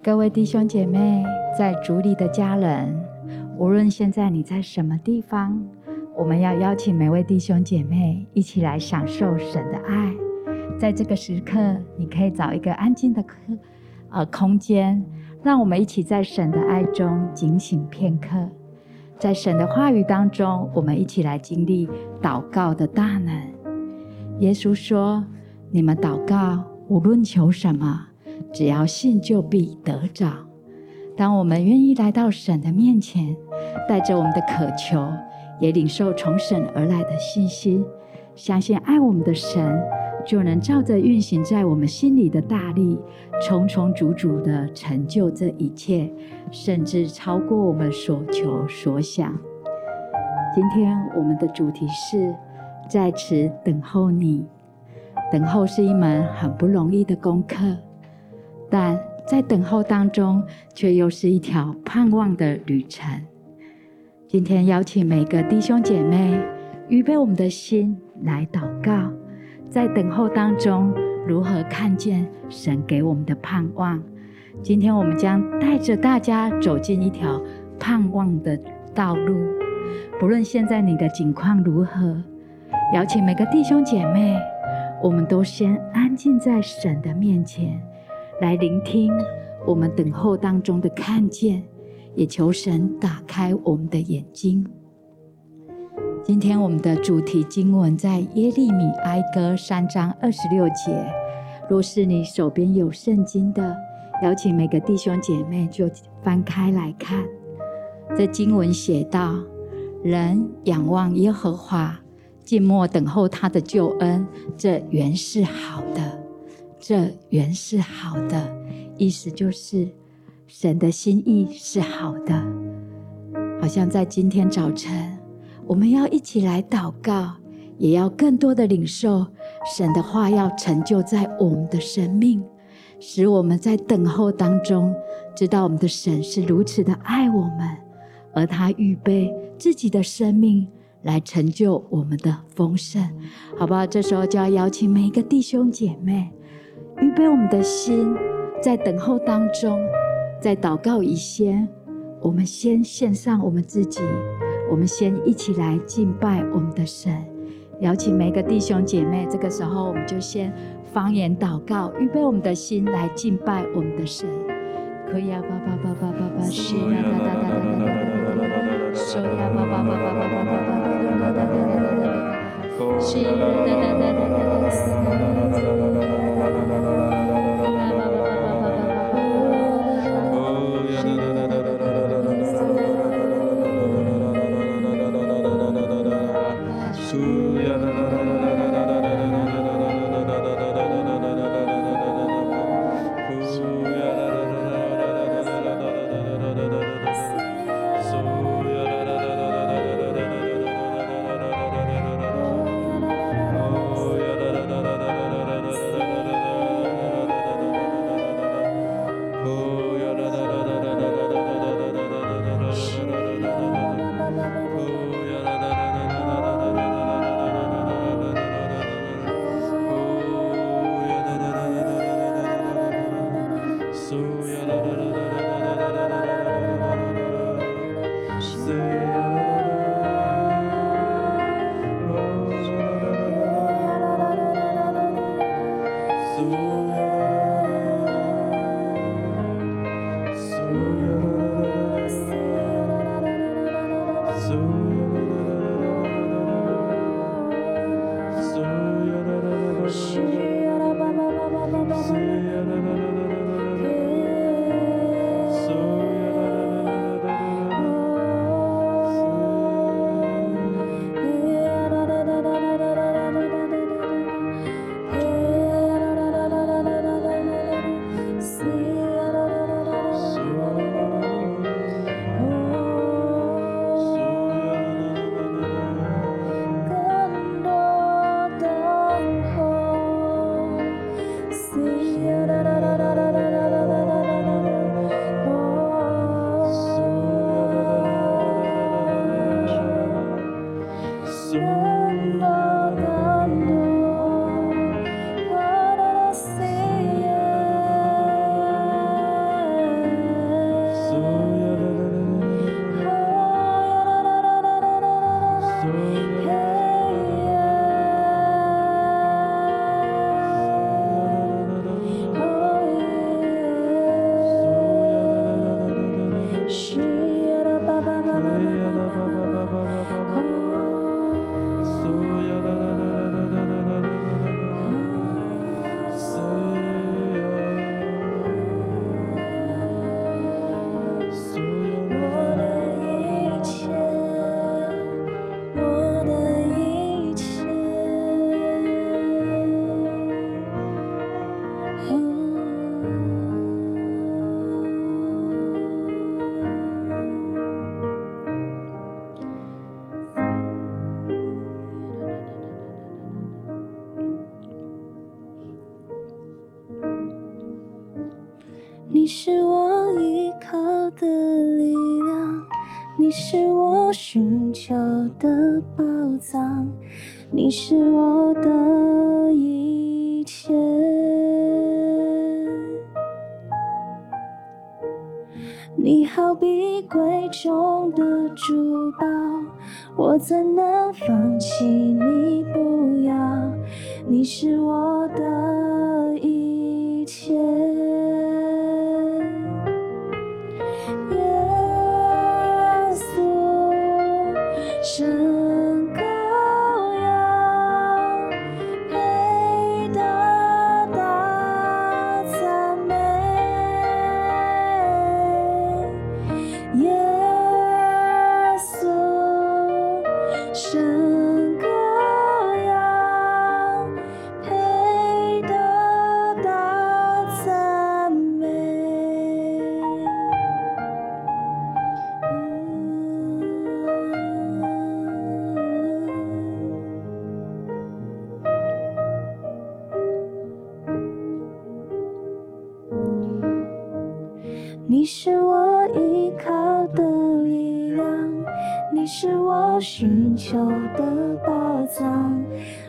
各位弟兄姐妹，在主里的家人，无论现在你在什么地方，我们要邀请每位弟兄姐妹一起来享受神的爱。在这个时刻，你可以找一个安静的空呃空间，让我们一起在神的爱中警醒片刻。在神的话语当中，我们一起来经历祷告的大能。耶稣说：“你们祷告，无论求什么。”只要信，就必得着。当我们愿意来到神的面前，带着我们的渴求，也领受从神而来的信心，相信爱我们的神，就能照着运行在我们心里的大力，重重足足的成就这一切，甚至超过我们所求所想。今天我们的主题是在此等候你。等候是一门很不容易的功课。但在等候当中，却又是一条盼望的旅程。今天邀请每个弟兄姐妹预备我们的心来祷告，在等候当中如何看见神给我们的盼望。今天我们将带着大家走进一条盼望的道路。不论现在你的境况如何，邀请每个弟兄姐妹，我们都先安静在神的面前。来聆听我们等候当中的看见，也求神打开我们的眼睛。今天我们的主题经文在耶利米哀歌三章二十六节。若是你手边有圣经的，邀请每个弟兄姐妹就翻开来看。这经文写道：人仰望耶和华，静默等候他的救恩，这原是好的。这原是好的，意思就是神的心意是好的。好像在今天早晨，我们要一起来祷告，也要更多的领受神的话要成就在我们的生命，使我们在等候当中，知道我们的神是如此的爱我们，而他预备自己的生命来成就我们的丰盛，好不好？这时候就要邀请每一个弟兄姐妹。预备我们的心，在等候当中，在祷告以前，我们先献上我们自己，我们先一起来敬拜我们的神。邀请每个弟兄姐妹，这个时候我们就先方言祷告，预备我们的心来敬拜我们的神。可以啊，爸爸爸爸爸爸，是啊，哒哒哒哒哒哒哒哒，是啊，爸爸爸爸爸爸爸爸，哒哒哒哒哒哒哒，是啊，哒哒哒哒是我的一切。你好比贵重的珠宝，我怎能放弃你不要？你是我的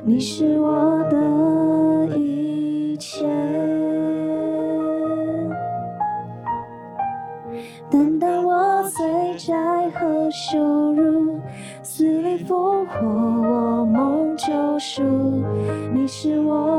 你是我的一切。但当我最窄和羞辱，死里复活，我梦救赎，你是我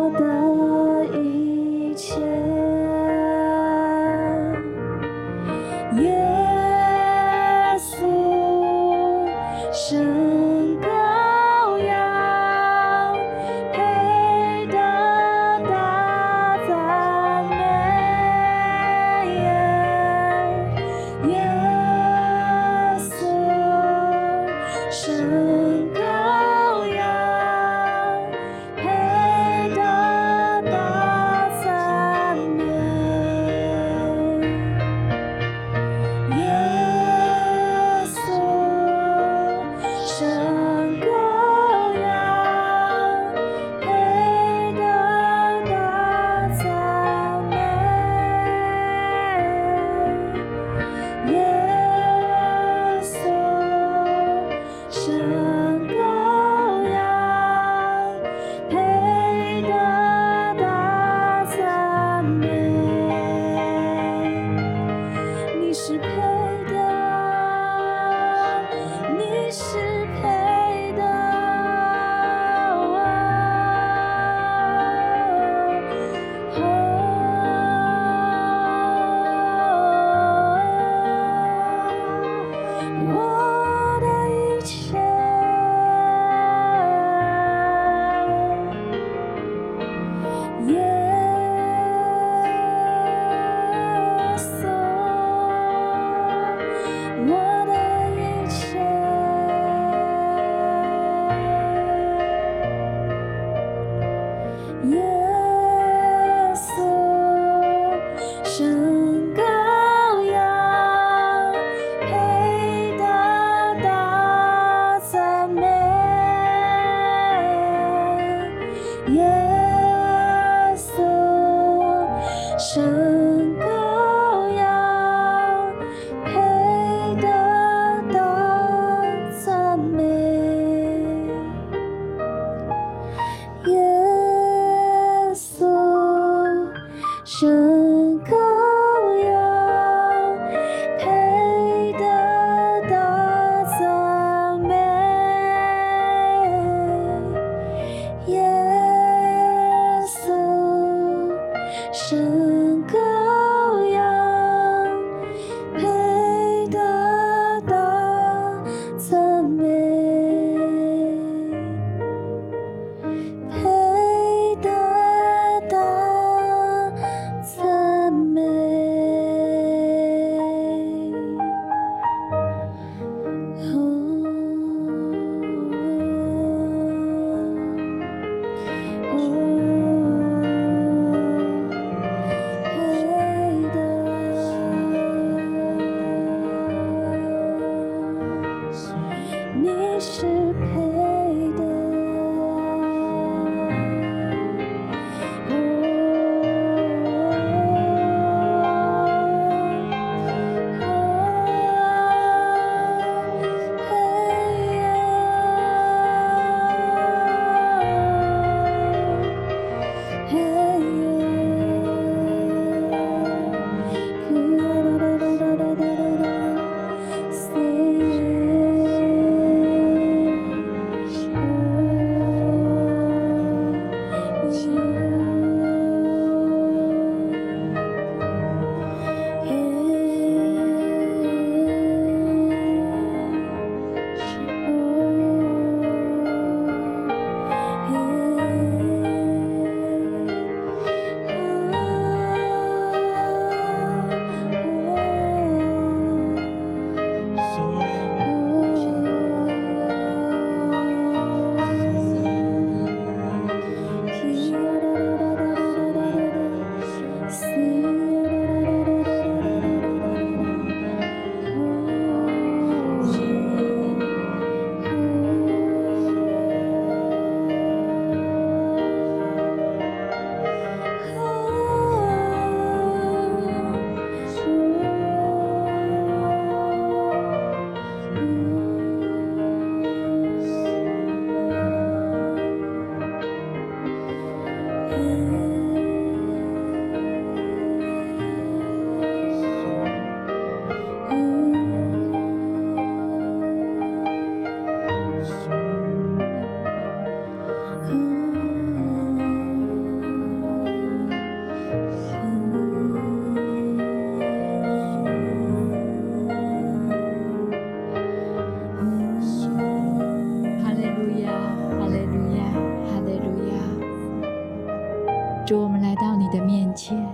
主，我们来到你的面前。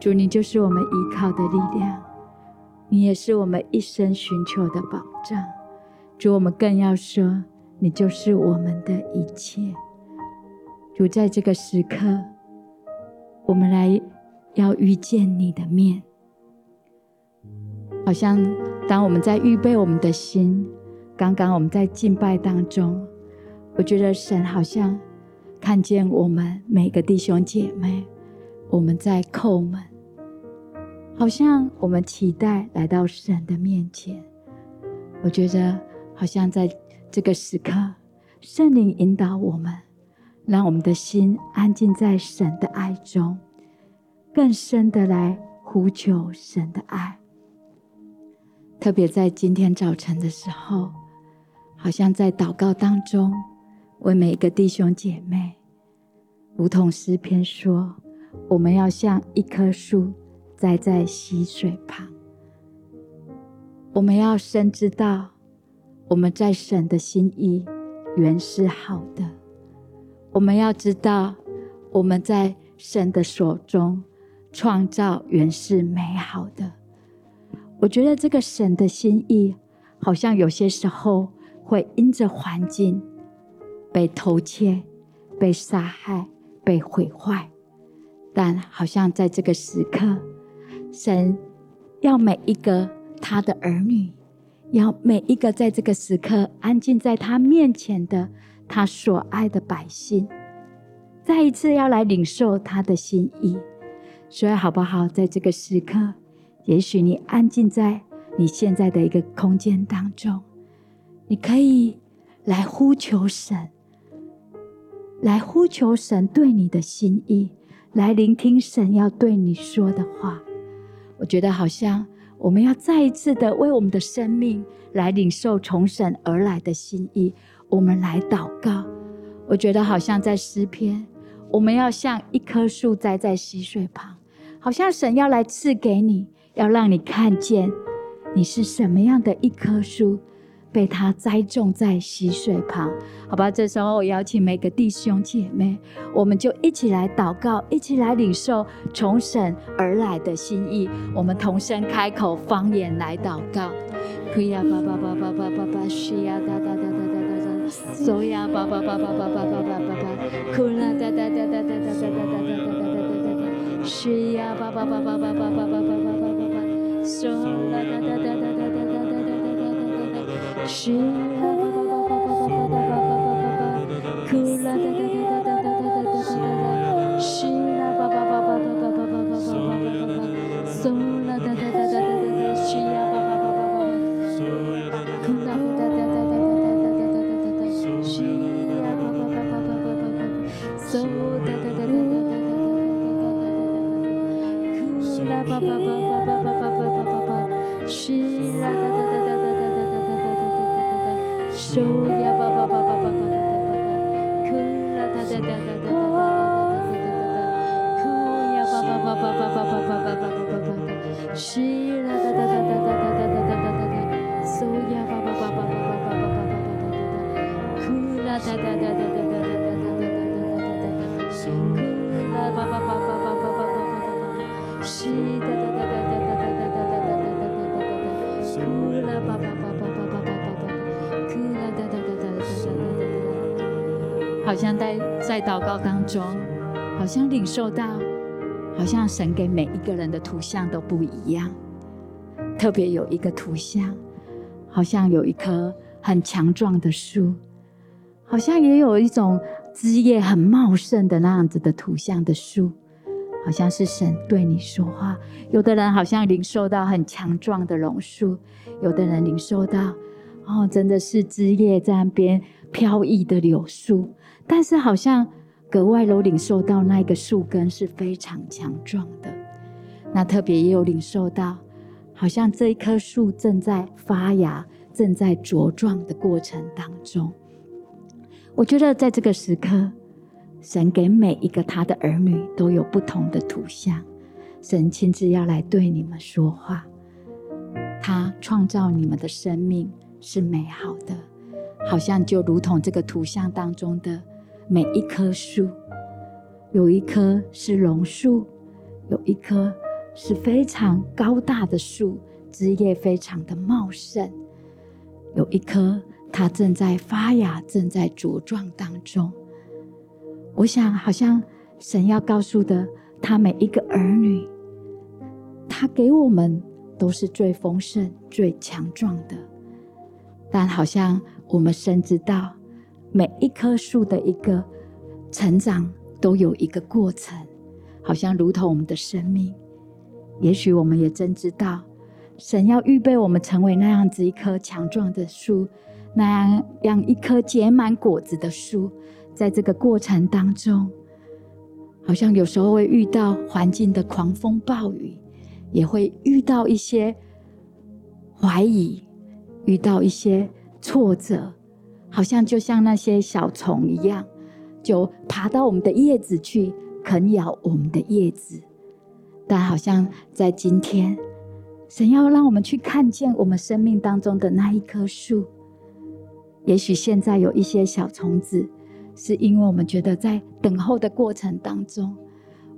主你就是我们依靠的力量，你也是我们一生寻求的保障。主，我们更要说，你就是我们的一切。主，在这个时刻，我们来要遇见你的面，好像当我们在预备我们的心，刚刚我们在敬拜当中，我觉得神好像看见我们每个弟兄姐妹，我们在叩门，好像我们期待来到神的面前。我觉得好像在这个时刻，圣灵引导我们。让我们的心安静在神的爱中，更深的来呼求神的爱。特别在今天早晨的时候，好像在祷告当中，为每一个弟兄姐妹，如同诗篇说，我们要像一棵树栽在溪水旁。我们要深知道，我们在神的心意原是好的。我们要知道，我们在神的手中创造原是美好的。我觉得这个神的心意，好像有些时候会因着环境被偷窃、被杀害、被毁坏，但好像在这个时刻，神要每一个他的儿女，要每一个在这个时刻安静在他面前的。他所爱的百姓，再一次要来领受他的心意，所以好不好？在这个时刻，也许你安静在你现在的一个空间当中，你可以来呼求神，来呼求神对你的心意，来聆听神要对你说的话。我觉得好像我们要再一次的为我们的生命来领受从神而来的心意。我们来祷告，我觉得好像在诗篇，我们要像一棵树栽在溪水旁，好像神要来赐给你，要让你看见你是什么样的一棵树，被他栽种在溪水旁，好吧？这时候我邀请每个弟兄姐妹，我们就一起来祷告，一起来领受从神而来的心意，我们同声开口方言来祷告。所呀，巴巴巴巴巴巴巴巴巴巴，哭啦哒哒哒哒哒哒哒哒哒哒哒哒哒哒哒，是呀，巴巴巴巴巴巴巴巴巴巴巴巴，所啦哒哒哒哒是苦了。好像在在祷告当中，好像领受到，好像神给每一个人的图像都不一样。特别有一个图像，好像有一棵很强壮的树，好像也有一种枝叶很茂盛的那样子的图像的树。好像是神对你说话，有的人好像领受到很强壮的榕树，有的人领受到，哦，真的是枝叶在那边飘逸的柳树，但是好像格外都领受到那一个树根是非常强壮的。那特别也有领受到，好像这一棵树正在发芽、正在茁壮的过程当中。我觉得在这个时刻。神给每一个他的儿女都有不同的图像，神亲自要来对你们说话。他创造你们的生命是美好的，好像就如同这个图像当中的每一棵树，有一棵是榕树，有一棵是非常高大的树，枝叶非常的茂盛。有一棵，它正在发芽，正在茁壮当中。我想，好像神要告诉的，他每一个儿女，他给我们都是最丰盛、最强壮的。但好像我们深知道，每一棵树的一个成长都有一个过程，好像如同我们的生命。也许我们也真知道，神要预备我们成为那样子一棵强壮的树，那样样一棵结满果子的树。在这个过程当中，好像有时候会遇到环境的狂风暴雨，也会遇到一些怀疑，遇到一些挫折，好像就像那些小虫一样，就爬到我们的叶子去啃咬我们的叶子。但好像在今天，神要让我们去看见我们生命当中的那一棵树。也许现在有一些小虫子，是因为我们觉得在等候的过程当中，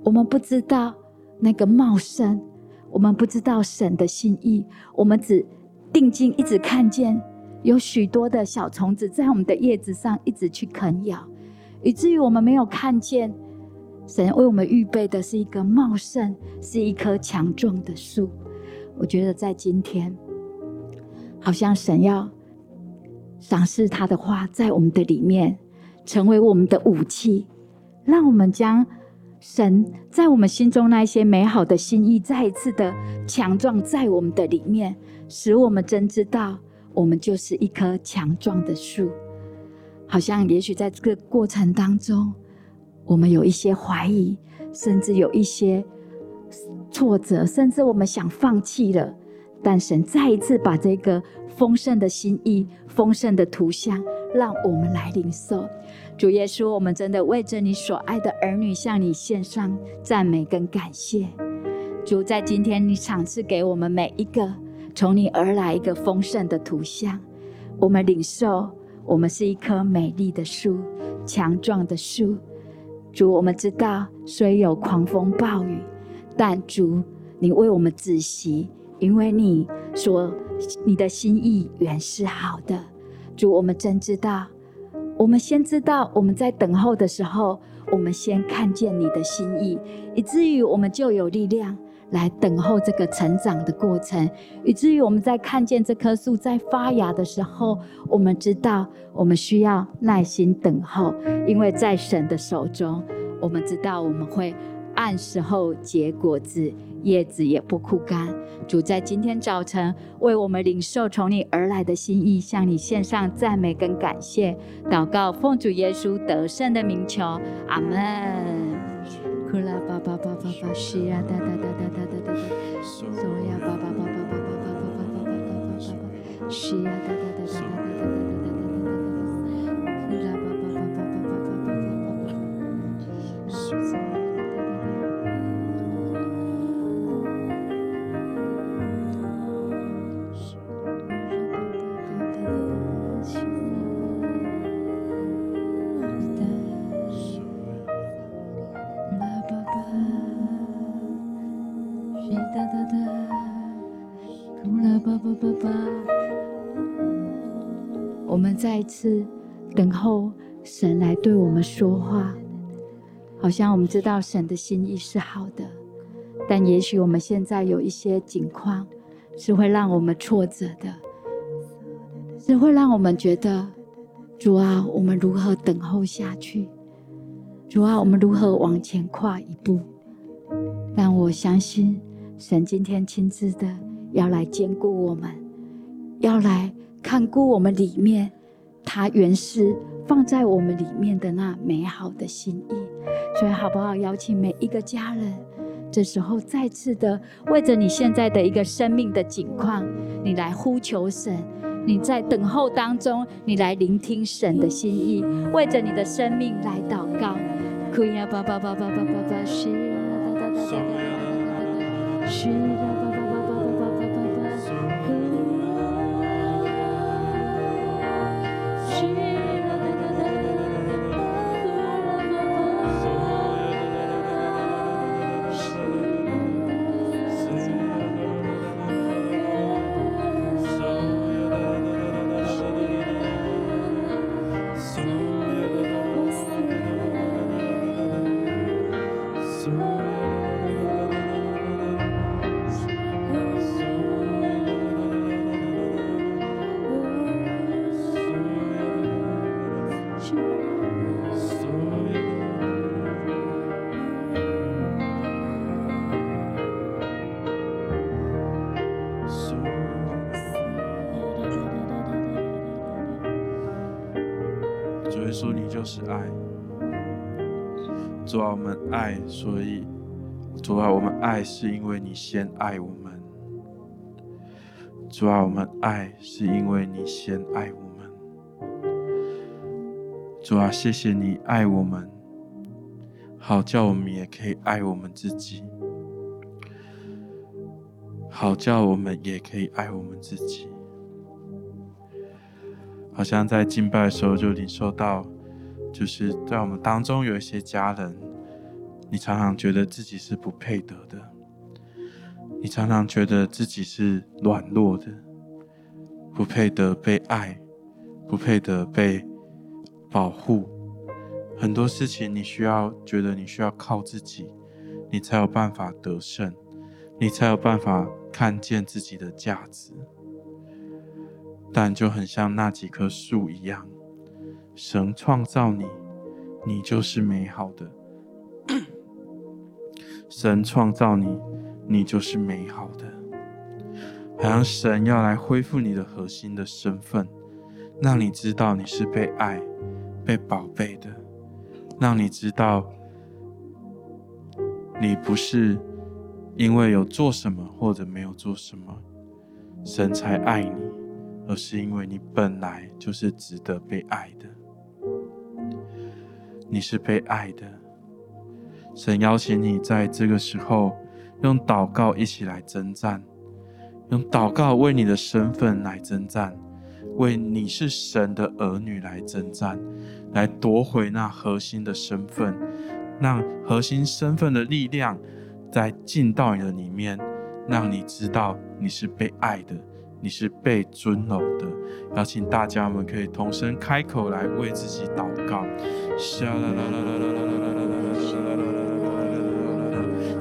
我们不知道那个茂盛，我们不知道神的心意，我们只定睛一直看见有许多的小虫子在我们的叶子上一直去啃咬，以至于我们没有看见。神为我们预备的是一个茂盛，是一棵强壮的树。我觉得在今天，好像神要赏赐他的话，在我们的里面成为我们的武器，让我们将神在我们心中那些美好的心意，再一次的强壮在我们的里面，使我们真知道，我们就是一棵强壮的树。好像也许在这个过程当中。我们有一些怀疑，甚至有一些挫折，甚至我们想放弃了。但神再一次把这个丰盛的心意、丰盛的图像，让我们来领受。主耶稣，我们真的为着你所爱的儿女，向你献上赞美跟感谢。主，在今天你赏赐给我们每一个从你而来一个丰盛的图像，我们领受，我们是一棵美丽的树，强壮的树。主，我们知道虽有狂风暴雨，但主，你为我们止息，因为你说你的心意原是好的。主，我们真知道，我们先知道我们在等候的时候，我们先看见你的心意，以至于我们就有力量。来等候这个成长的过程，以至于我们在看见这棵树在发芽的时候，我们知道我们需要耐心等候，因为在神的手中，我们知道我们会按时候结果子，叶子也不枯干。主在今天早晨为我们领受从你而来的心意，向你献上赞美跟感谢，祷告奉主耶稣得胜的名求，阿门。呼啦巴巴巴巴巴西呀哒哒哒哒哒哒，索呀？巴巴巴巴巴巴巴巴巴巴巴巴巴巴，西呀哒哒哒哒哒哒哒哒哒哒哒哒哒哒，库拉巴巴巴巴巴巴巴巴巴巴，巴，索呀。我们再一次等候神来对我们说话，好像我们知道神的心意是好的，但也许我们现在有一些境况是会让我们挫折的，是会让我们觉得主啊，我们如何等候下去？主啊，我们如何往前跨一步？但我相信神今天亲自的要来坚固我们，要来。看顾我们里面，他原是放在我们里面的那美好的心意，所以好不好？邀请每一个家人，这时候再次的为着你现在的一个生命的景况，你来呼求神；你在等候当中，你来聆听神的心意，为着你的生命来祷告。稣，所以主啊，我们爱是因为你先爱我们。主啊，我们爱是因为你先爱我们。主啊，谢谢你爱我们，好叫我们也可以爱我们自己。好叫我们也可以爱我们自己。好像在敬拜的时候就领受到，就是在我们当中有一些家人，你常常觉得自己是不配得的，你常常觉得自己是软弱的，不配得被爱，不配得被保护。很多事情你需要觉得你需要靠自己，你才有办法得胜，你才有办法看见自己的价值。但就很像那几棵树一样，神创造你，你就是美好的。神创造你，你就是美好的。好像神要来恢复你的核心的身份，让你知道你是被爱、被宝贝的，让你知道你不是因为有做什么或者没有做什么，神才爱你。而是因为你本来就是值得被爱的，你是被爱的。神邀请你在这个时候用祷告一起来征战，用祷告为你的身份来征战，为你是神的儿女来征战，来夺回那核心的身份，让核心身份的力量再进到你的里面，让你知道你是被爱的。你是被尊荣的，邀请大家，们可以同声开口来为自己祷告。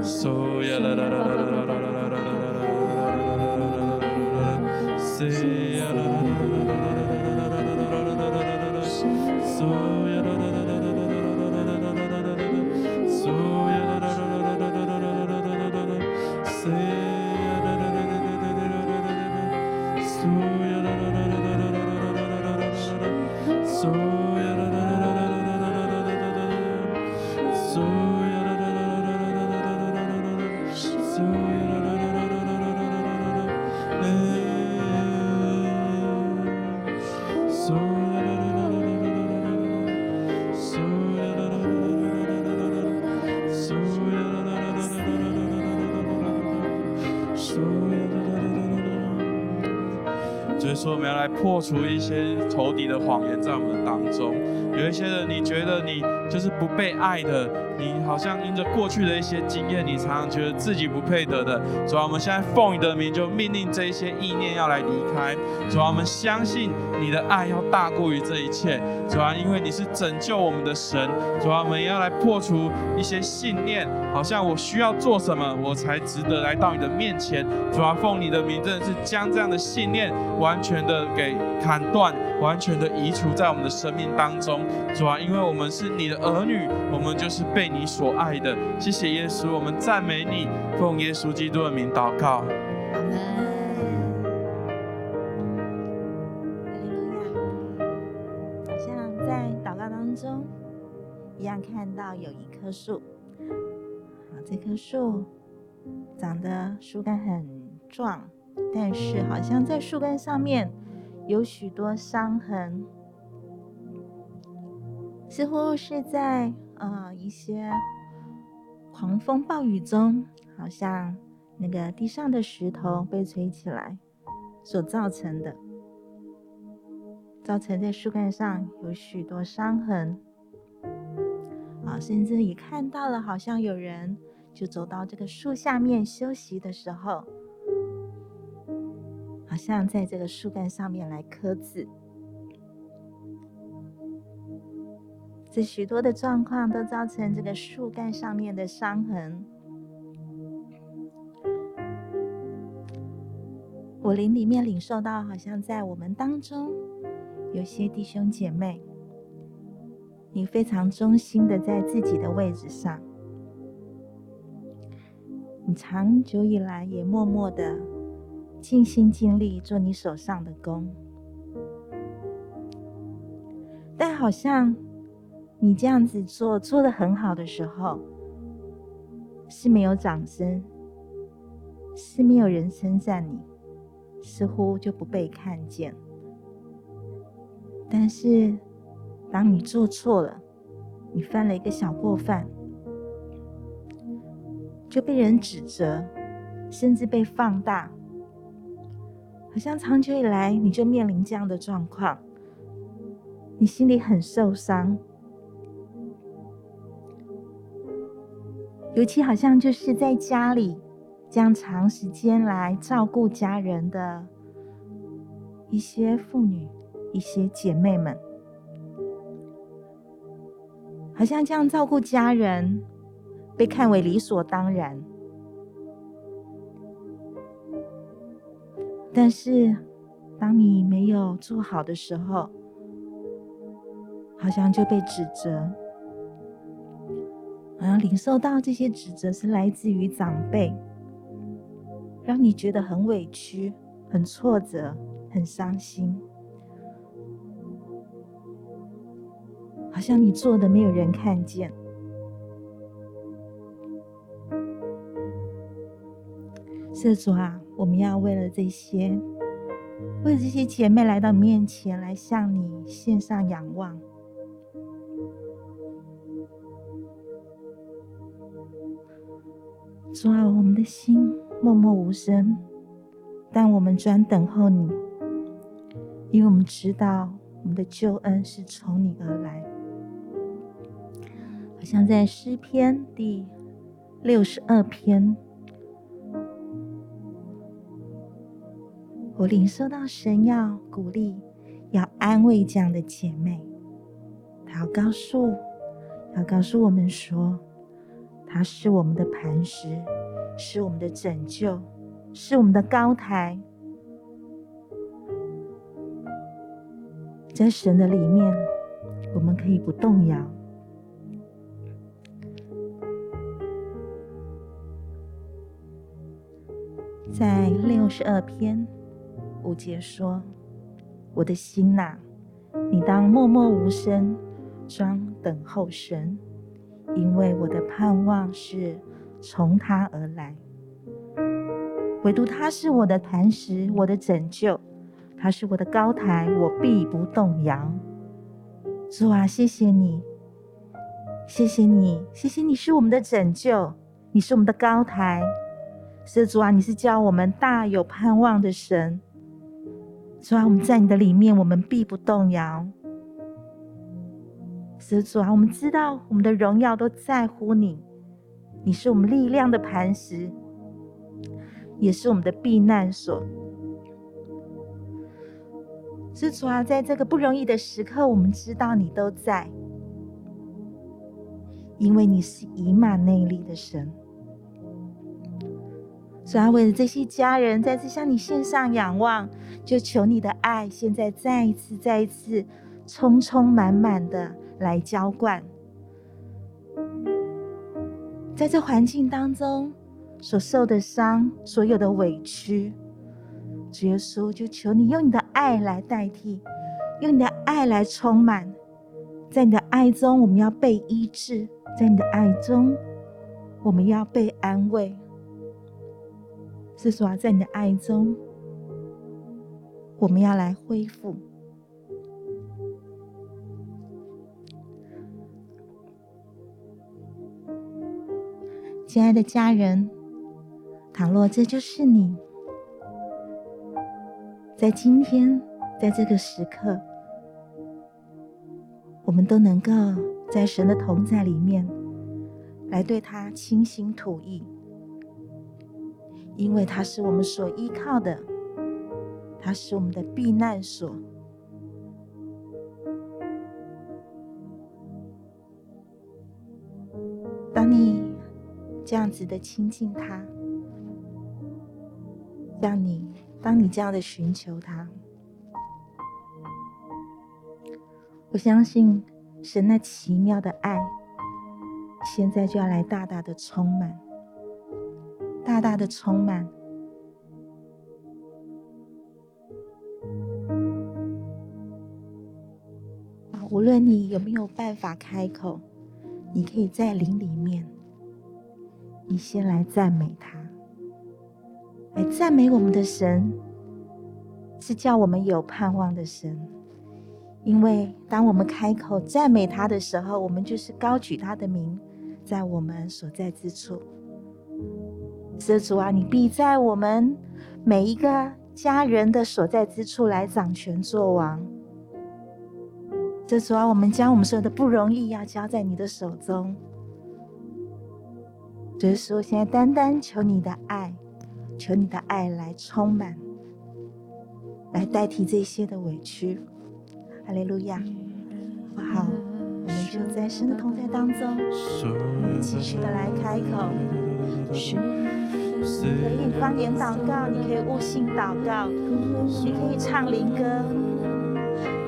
So yeah, la la la la la la la la la la la la la la 我们要来破除一些仇敌的谎言在我们的当中，有一些人你觉得你就是不被爱的，你好像因着过去的一些经验，你常常觉得自己不配得的。主啊，我们现在奉你的名就命令这一些意念要来离开。主啊，我们相信你的爱要大过于这一切。主啊，因为你是拯救我们的神。主啊，我们要来破除一些信念，好像我需要做什么，我才值得来到你的面前。主啊，奉你的名，真的是将这样的信念完全的给砍断，完全的移除在我们的生命当中。主啊，因为我们是你的儿女，我们就是被你所爱的。谢谢耶稣，我们赞美你，奉耶稣基督的名祷告。好啦。好像在祷告当中一样看到有一棵树，啊，这棵树长得树干很壮，但是好像在树干上面有许多伤痕，似乎是在呃一些狂风暴雨中，好像那个地上的石头被吹起来所造成的，造成在树干上有许多伤痕。啊，甚至也看到了，好像有人就走到这个树下面休息的时候，好像在这个树干上面来刻字。这许多的状况都造成这个树干上面的伤痕。我灵里面领受到，好像在我们当中有些弟兄姐妹。你非常忠心的在自己的位置上，你长久以来也默默的尽心尽力做你手上的工，但好像你这样子做做得很好的时候，是没有掌声，是没有人称赞你，似乎就不被看见。但是，当你做错了，你犯了一个小过犯，就被人指责，甚至被放大，好像长久以来你就面临这样的状况，你心里很受伤，尤其好像就是在家里这样长时间来照顾家人的一些妇女、一些姐妹们。好像这样照顾家人，被看为理所当然。但是，当你没有做好的时候，好像就被指责，好像领受到这些指责是来自于长辈，让你觉得很委屈、很挫折、很伤心。好像你做的没有人看见，是主啊，我们要为了这些，为了这些姐妹来到你面前，来向你献上仰望。主啊，我们的心默默无声，但我们专等候你，因为我们知道我们的救恩是从你而来。好像在诗篇第六十二篇，我领受到神要鼓励、要安慰这样的姐妹，他要告诉、要告诉我们说，他是我们的磐石，是我们的拯救，是我们的高台，在神的里面，我们可以不动摇。在六十二篇五节说：“我的心呐，你当默默无声，专等候神，因为我的盼望是从他而来。唯独他是我的磐石，我的拯救，他是我的高台，我必不动摇。主啊，谢谢你，谢谢你，谢谢你是我们的拯救，你是我们的高台。”是主啊，你是教我们大有盼望的神。主啊，我们在你的里面，我们必不动摇。是主啊，我们知道我们的荣耀都在乎你，你是我们力量的磐石，也是我们的避难所。是主啊，在这个不容易的时刻，我们知道你都在，因为你是以马内利的神。主啊，为了这些家人再次向你献上仰望，就求你的爱现在再一次、再一次充充满满的来浇灌，在这环境当中所受的伤、所有的委屈，主耶稣，就求你用你的爱来代替，用你的爱来充满，在你的爱中我们要被医治，在你的爱中我们要被安慰。是说，在你的爱中，我们要来恢复。亲爱的家人，倘若这就是你，在今天，在这个时刻，我们都能够在神的同在里面，来对他倾心吐意。因为他是我们所依靠的，他是我们的避难所。当你这样子的亲近他，让你当你这样的寻求他，我相信神那奇妙的爱，现在就要来大大的充满。大大的充满，无论你有没有办法开口，你可以在灵里面，你先来赞美他，来赞美我们的神，是叫我们有盼望的神。因为当我们开口赞美他的时候，我们就是高举他的名，在我们所在之处。是主啊，你必在我们每一个家人的所在之处来掌权作王。这主啊，我们将我们所有的不容易要交在你的手中。这时候，现在单单求你的爱，求你的爱来充满，来代替这些的委屈。哈利路亚，好？我们就在神的同在当中，我们继续的来开口。你可以方言祷告，你可以悟性祷告，你可以唱灵歌。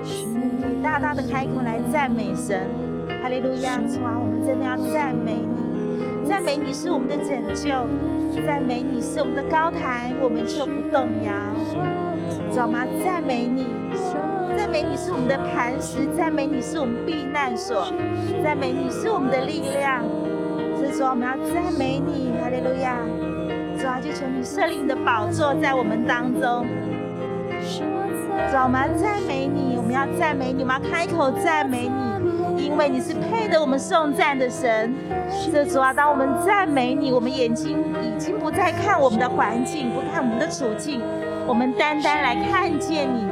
你大大的开口来赞美神，哈利路亚！主啊，我们真的要赞美你，赞美你是我们的拯救，赞美你是我们的高台，我们就不动摇，知道吗？赞美你，赞美你是我们的磐石，赞美你是我们避难所，赞美你是我们的力量。所以说，我们要赞美你，哈利路亚！主啊，就求你设立你的宝座在我们当中。主啊，赞美你，我们要赞美你，我们要开口赞美你，因为你是配得我们颂赞的神。这主啊，当我们赞美你，我们眼睛已经不再看我们的环境，不看我们的处境，我们单单来看见你，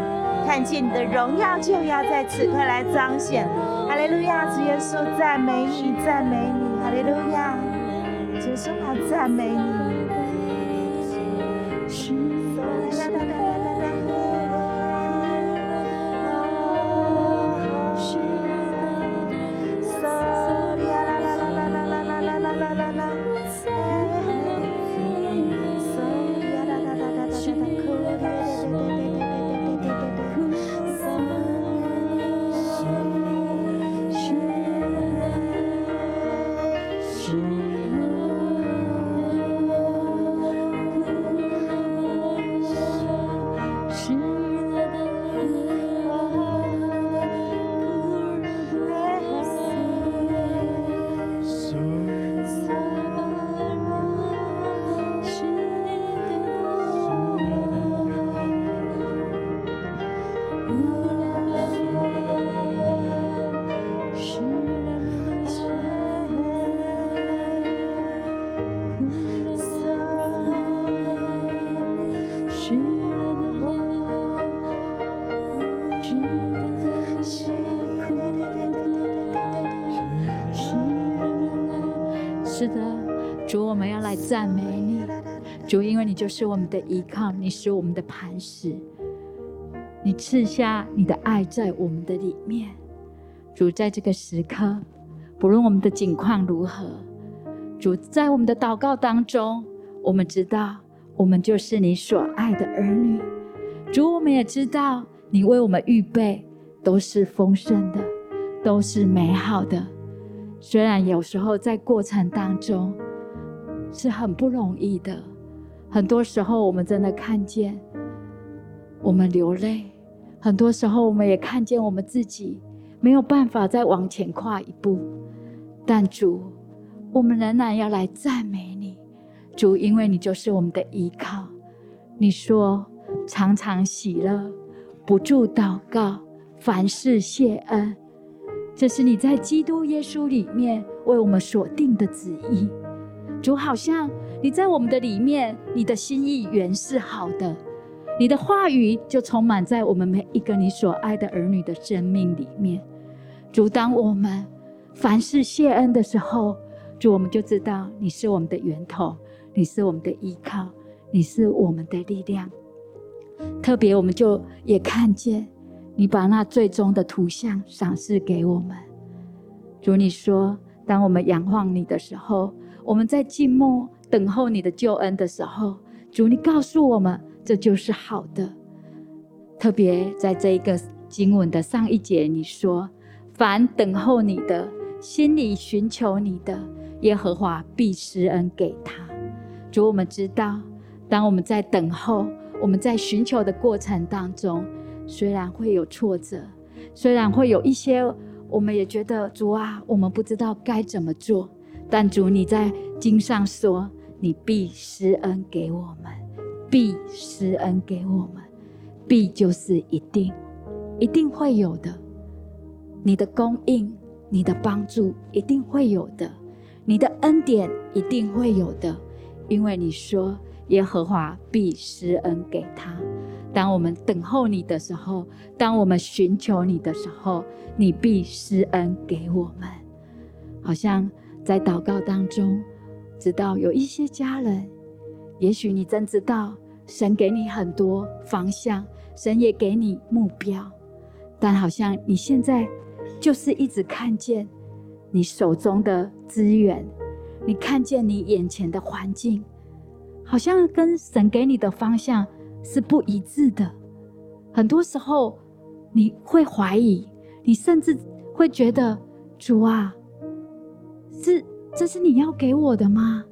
看见你的荣耀，就要在此刻来彰显。哈利路亚，主耶稣，赞美你，赞美你，哈利路亚，主耶稣，我赞美你。就是我们的依靠，你是我们的磐石，你赐下你的爱在我们的里面。主，在这个时刻，不论我们的境况如何，主，在我们的祷告当中，我们知道我们就是你所爱的儿女。主，我们也知道你为我们预备都是丰盛的，都是美好的。虽然有时候在过程当中，是很不容易的，很多时候我们真的看见我们流泪，很多时候我们也看见我们自己没有办法再往前跨一步。但主，我们仍然要来赞美你，主，因为你就是我们的依靠。你说常常喜乐，不住祷告，凡事谢恩，这是你在基督耶稣里面为我们所定的旨意。主，好像你在我们的里面，你的心意原是好的，你的话语就充满在我们每一个你所爱的儿女的生命里面。主，当我们凡事谢恩的时候，主，我们就知道你是我们的源头，你是我们的依靠，你是我们的力量。特别，我们就也看见你把那最终的图像赏赐给我们。主，你说，当我们仰望你的时候。我们在静默等候你的救恩的时候，主，你告诉我们，这就是好的。特别在这一个经文的上一节，你说：“凡等候你的，心里寻求你的，耶和华必施恩给他。”主，我们知道，当我们在等候、我们在寻求的过程当中，虽然会有挫折，虽然会有一些，我们也觉得主啊，我们不知道该怎么做，但主你在经上说，你必施恩给我们，必施恩给我们，必就是一定，一定会有的。你的供应，你的帮助一定会有的，你的恩典一定会有的，因为你说耶和华必施恩给他。当我们等候你的时候，当我们寻求你的时候，你必施恩给我们。好像在祷告当中，知道有一些家人，也许你真知道神给你很多方向，神也给你目标，但好像你现在就是一直看见你手中的资源，你看见你眼前的环境，好像跟神给你的方向。是不一致的，很多时候你会怀疑，你甚至会觉得主啊，是这是你要给我的吗？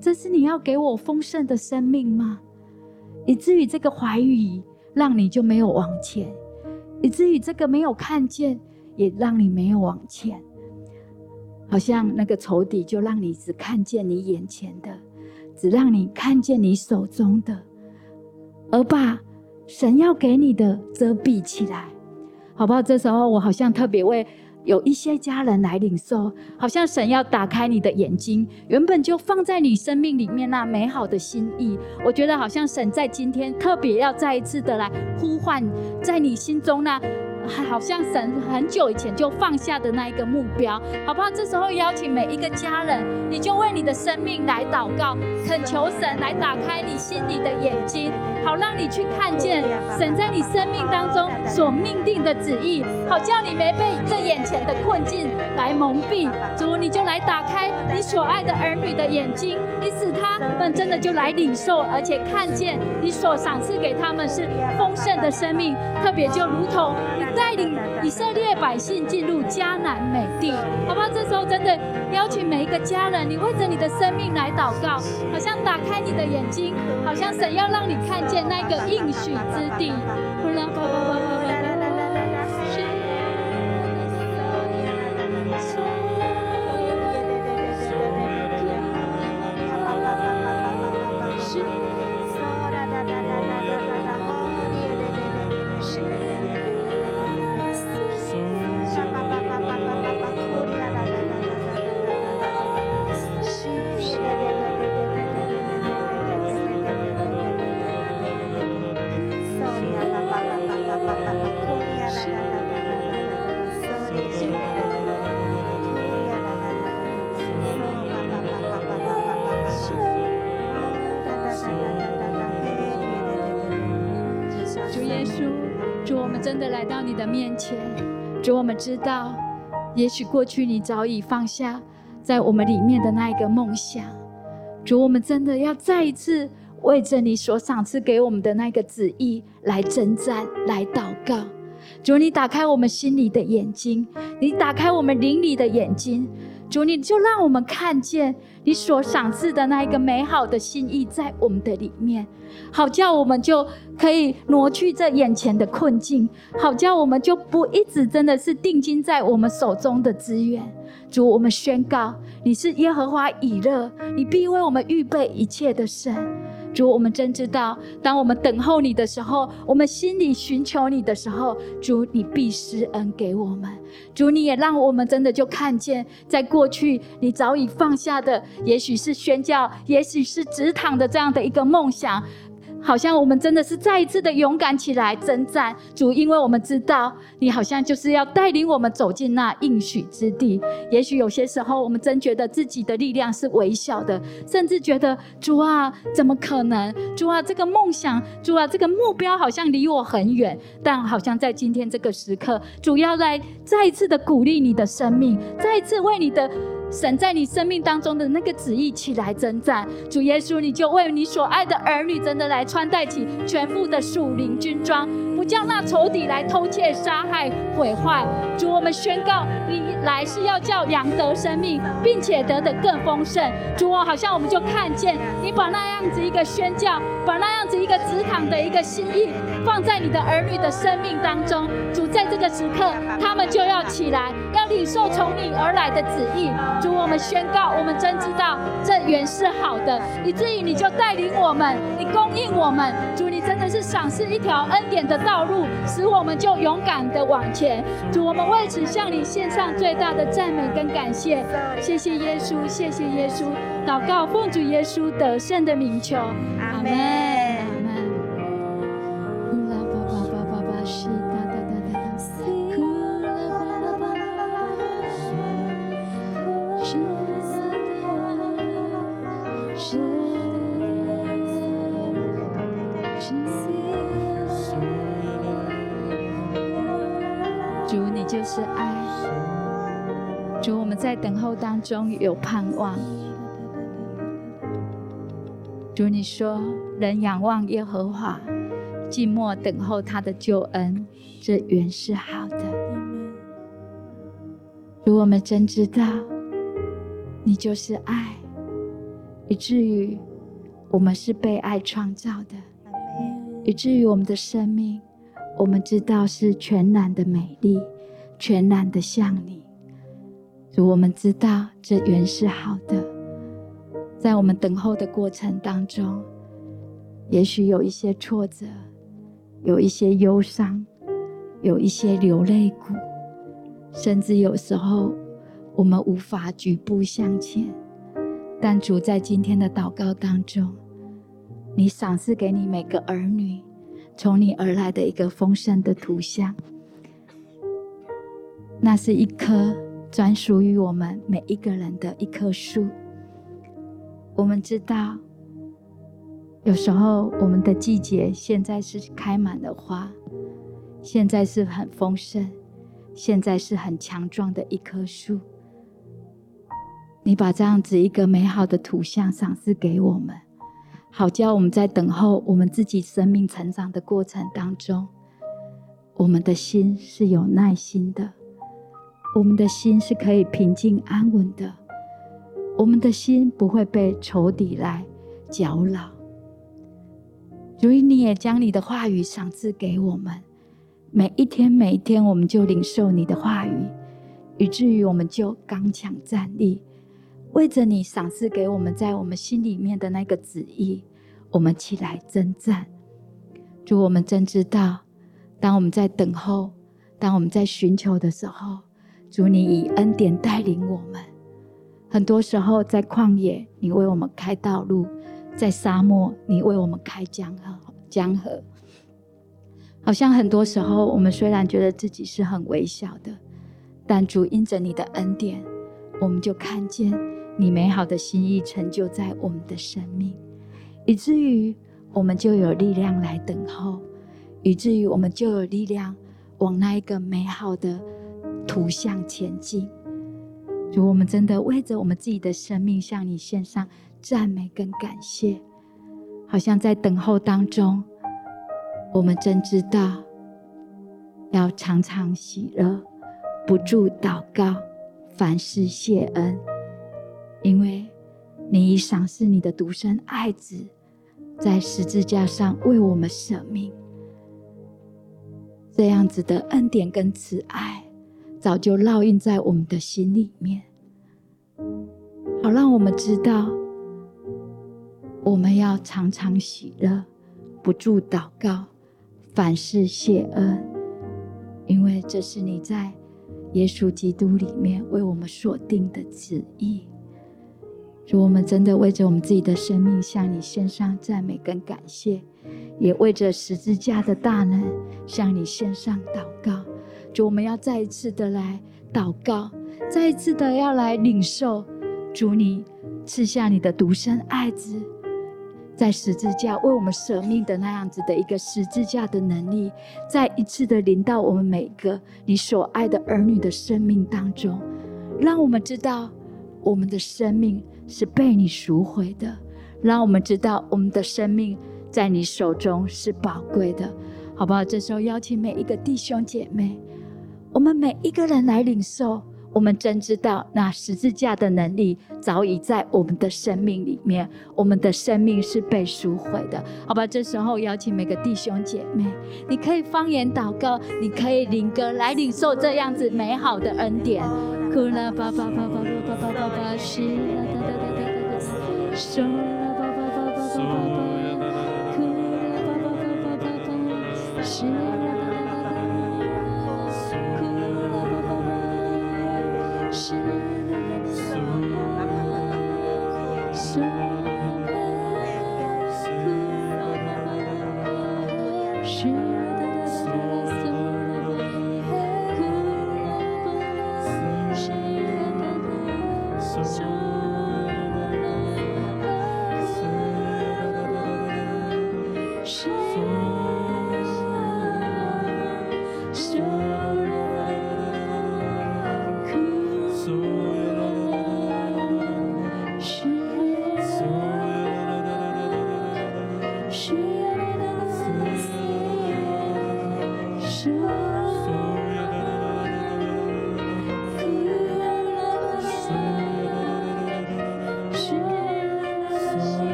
这是你要给我丰盛的生命吗？以至于这个怀疑让你就没有往前，以至于这个没有看见也让你没有往前，好像那个仇敌就让你只看见你眼前的，只让你看见你手中的。而把神要给你的遮蔽起来，好不好？这时候我好像特别为有一些家人来领受，好像神要打开你的眼睛，原本就放在你生命里面那美好的心意。我觉得好像神在今天特别要再一次的来呼唤，在你心中那。好像神很久以前就放下的那一个目标，好不好？这时候邀请每一个家人，你就为你的生命来祷告，恳求神来打开你心里的眼睛，好让你去看见神在你生命当中所命定的旨意，好叫你没被这眼前的困境来蒙蔽。主，你就来打开你所爱的儿女的眼睛，你使他们真的就来领受，而且看见你所赏赐给他们是丰盛的生命，特别就如同。带领以色列百姓进入迦南美地，好不好？这时候真的邀请每一个家人，你为着你的生命来祷告，好像打开你的眼睛，好像神要让你看见那个应许之地。也许过去你早已放下在我们里面的那一个梦想。主，我们真的要再一次为着你所赏赐给我们的那个旨意来征战、来祷告。主，你打开我们心里的眼睛，你打开我们灵里的眼睛。主，你就让我们看见你所赏赐的那一个美好的心意在我们的里面，好叫我们就可以挪去这眼前的困境，好叫我们就不一直真的是定睛在我们手中的资源。主，我们宣告你是耶和华以勒，你必为我们预备一切的神。主，我们真知道，当我们等候你的时候，我们心里寻求你的时候，主，你必施恩给我们。主，你也让我们真的就看见，在过去你早已放下的，也许是宣教，也许是直躺的这样的一个梦想。好像我们真的是再一次的勇敢起来征战，主，因为我们知道你好像就是要带领我们走进那应许之地。也许有些时候我们真觉得自己的力量是微小的，甚至觉得主啊，怎么可能？主啊，这个梦想，主啊，这个目标好像离我很远。但好像在今天这个时刻，主要来再一次的鼓励你的生命，再一次为你的。神在你生命当中的那个旨意起来征战，主耶稣，你就为你所爱的儿女真的来穿戴起全副的属灵军装。不叫那仇敌来偷窃、杀害、毁坏。主，我们宣告，你来是要叫羊得生命，并且得的更丰盛。主，我好像我们就看见你把那样子一个宣教，把那样子一个职场的一个心意放在你的儿女的生命当中。主，在这个时刻，他们就要起来，要领受从你而来的旨意。主，我们宣告，我们真知道这原是好的，以至于你就带领我们，你供应我们。主，你真的是赏赐一条恩典的道路，使我们就勇敢的往前。主，我们为此向你献上最大的赞美跟感谢。谢谢耶稣，谢谢耶稣。祷告奉主耶稣得胜的名求，阿门。就是爱，主，我们在等候当中有盼望。主，你说人仰望耶和华，静默等候他的救恩，这原是好的。主，我们真知道你就是爱，以至于我们是被爱创造的，以至于我们的生命，我们知道是全然的美丽，全然的像你。主，我们知道这原是好的，在我们等候的过程当中，也许有一些挫折，有一些忧伤，有一些流泪谷，甚至有时候我们无法举步向前。但主在今天的祷告当中，你赏赐给你每个儿女从你而来的一个丰盛的图像，那是一棵。专属于我们每一个人的一棵树。我们知道，有时候我们的季节现在是开满了花，现在是很丰盛，现在是很强壮的一棵树。你把这样子一个美好的图像赏赐给我们，好叫我们在等候我们自己生命成长的过程当中，我们的心是有耐心的。我们的心是可以平静安稳的，我们的心不会被仇敌来搅扰。所以你也将你的话语赏赐给我们，每一天每一天，我们就领受你的话语，以至于我们就刚强站立，为着你赏赐给我们在我们心里面的那个旨意，我们起来征战。主，我们真知道，当我们在等候，当我们在寻求的时候。主，你以恩典带领我们。很多时候，在旷野，你为我们开道路；在沙漠，你为我们开江河。江河，好像很多时候，我们虽然觉得自己是很微小的，但主因着你的恩典，我们就看见你美好的心意成就在我们的生命，以至于我们就有力量来等候，以至于我们就有力量往那一个美好的。图像前进，主，我们真的为着我们自己的生命向你献上赞美跟感谢。好像在等候当中，我们真知道要常常喜乐，不住祷告，凡事谢恩，因为你已赏赐你的独生爱子在十字架上为我们舍命，这样子的恩典跟慈爱。早就烙印在我们的心里面，好让我们知道，我们要常常喜乐，不住祷告，凡事谢恩，因为这是你在耶稣基督里面为我们所定的旨意。主，我们真的为着我们自己的生命向你献上赞美跟感谢，也为着十字架的大能向你献上祷告。我们要再一次的来祷告，再一次的要来领受主你赐下你的独生爱子，在十字架为我们舍命的那样子的一个十字架的能力，再一次的临到我们每个你所爱的儿女的生命当中，让我们知道我们的生命是被你赎回的，让我们知道我们的生命在你手中是宝贵的。好不好？这时候邀请每一个弟兄姐妹，我们每一个人来领受，我们真知道那十字架的能力早已在我们的生命里面，我们的生命是被赎回的，好吧？这时候邀请每个弟兄姐妹，你可以方言祷告，你可以领歌来领受这样子美好的恩典。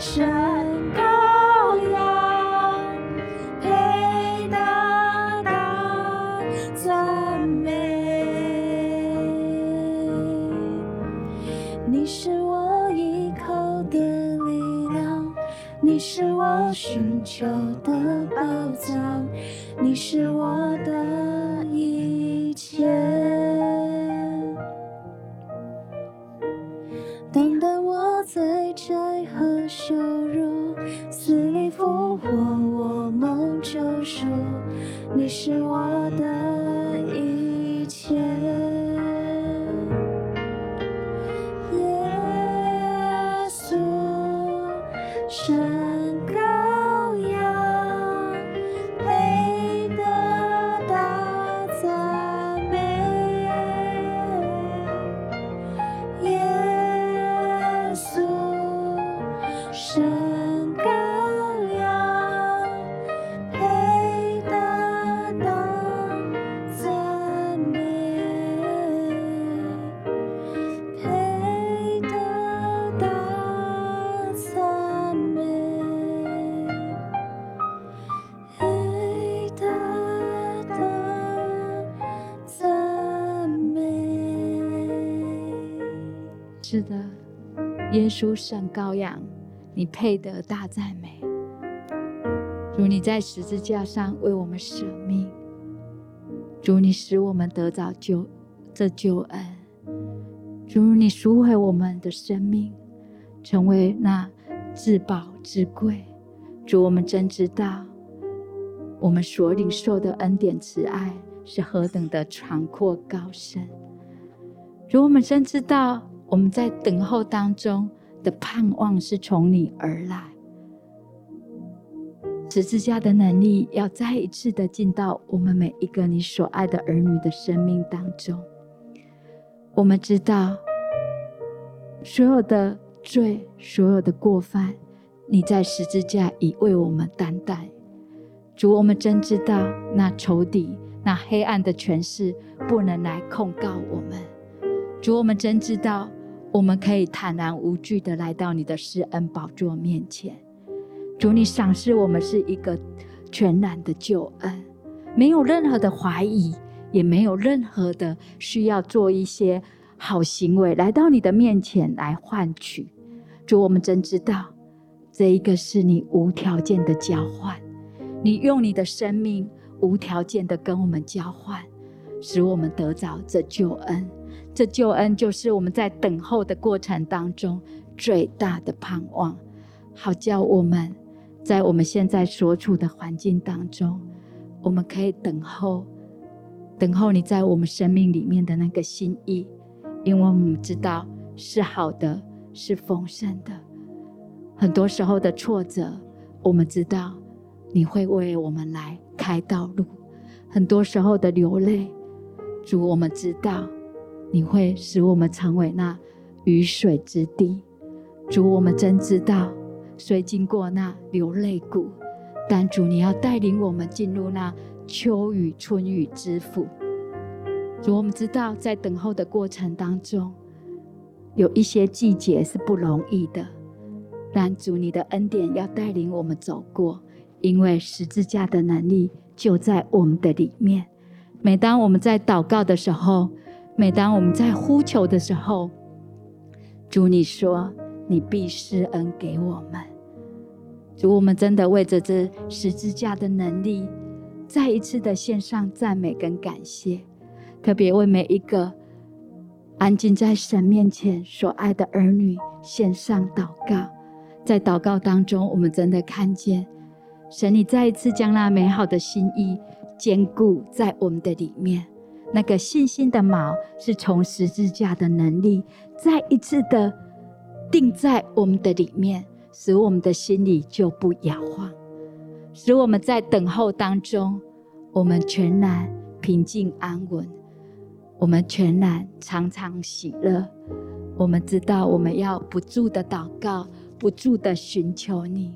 神。是的，耶稣圣羔羊，你配得大赞美。主，你在十字架上为我们舍命，主，你使我们得着救这救恩，主，你赎回我们的生命，成为那至宝至贵。主，我们真知道，我们所领受的恩典慈爱是何等的长阔高深。主，我们真知道，我们在等候当中的盼望是从你而来。十字架的能力要再一次的进到我们每一个你所爱的儿女的生命当中。我们知道，所有的罪、所有的过犯，你在十字架已为我们担待。主，我们真知道，那仇敌、那黑暗的权势不能来控告我们。主，我们真知道，我们可以坦然无惧的来到你的施恩宝座面前。主，你赏赐我们是一个全然的救恩，没有任何的怀疑，也没有任何的需要做一些好行为来到你的面前来换取。主，我们真知道，这一个是你无条件的交换，你用你的生命无条件的跟我们交换，使我们得着这救恩。这救恩就是我们在等候的过程当中最大的盼望，好叫我们。在我们现在所处的环境当中，我们可以等候，等候你在我们生命里面的那个心意，因为我们知道是好的，是丰盛的。很多时候的挫折，我们知道你会为我们来开道路；很多时候的流泪，主，我们知道你会使我们成为那雨水之地。主，我们真知道。虽经过那流泪谷，但主你要带领我们进入那秋雨春雨之府。主，我们知道在等候的过程当中，有一些季节是不容易的，但主你的恩典要带领我们走过，因为十字架的能力就在我们的里面。每当我们在祷告的时候，每当我们在呼求的时候，主你说。你必施恩给我们，主，我们真的为着这十字架的能力，再一次的献上赞美跟感谢，特别为每一个安静在神面前所爱的儿女献上祷告。在祷告当中，我们真的看见神，你再一次将那美好的心意坚固在我们的里面。那个信心的锚是从十字架的能力再一次的。定在我们的里面，使我们的心里就不摇晃，使我们在等候当中，我们全然平静安稳，我们全然常常喜乐。我们知道我们要不住的祷告，不住的寻求你。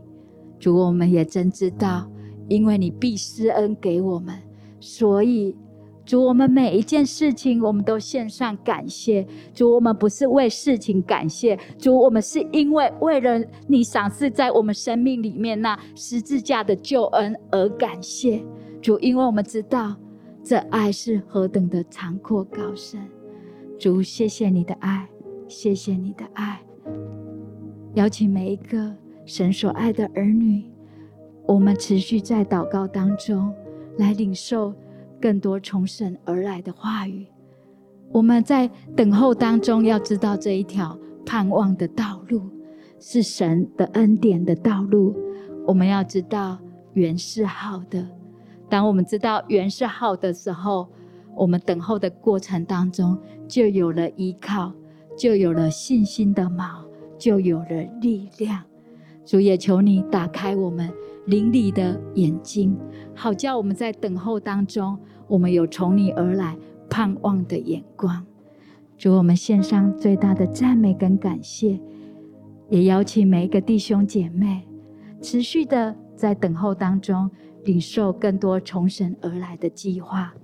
主，我们也真知道，因为你必施恩给我们，所以。主，我们每一件事情，我们都献上感谢。主，我们不是为事情感谢，主，我们是因为为了你赏赐在我们生命里面那十字架的救恩而感谢。主，因为我们知道这爱是何等的长阔高深。主，谢谢你的爱，谢谢你的爱。邀请每一个神所爱的儿女，我们持续在祷告当中来领受。更多从神而来的话语，我们在等候当中，要知道这一条盼望的道路是神的恩典的道路。我们要知道原是好的。当我们知道原是好的时候，我们等候的过程当中就有了依靠，就有了信心的锚，就有了力量。主也求你打开我们灵里的眼睛，好叫我们在等候当中。我们有从你而来盼望的眼光，主，我们献上最大的赞美跟感谢，也邀请每一个弟兄姐妹持续的在等候当中领受更多从神而来的计划，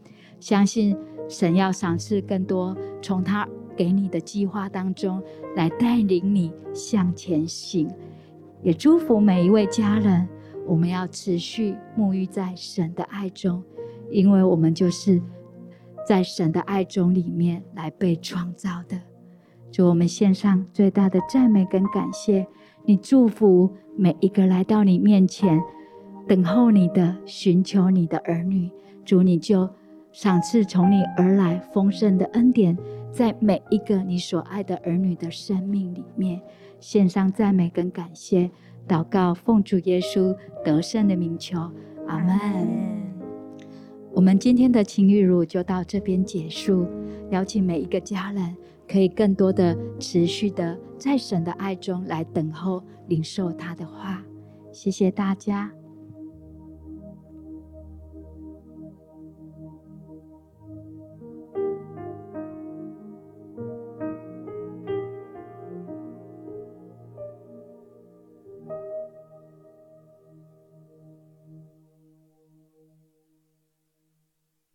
相信神要赏赐更多从他给你的计划当中来带领你向前行，也祝福每一位家人，我们要持续沐浴在神的爱中。因为我们就是在神的爱中里面来被创造的，主，我们献上最大的赞美跟感谢。你祝福每一个来到你面前等候你的、寻求你的儿女。主，你就赏赐从你而来丰盛的恩典，在每一个你所爱的儿女的生命里面，献上赞美跟感谢。祷告，奉主耶稣得胜的名求，阿门。我们今天的情欲乳就到这边结束。邀请每一个家人，可以更多的持续的在神的爱中来等候领受他的话。谢谢大家。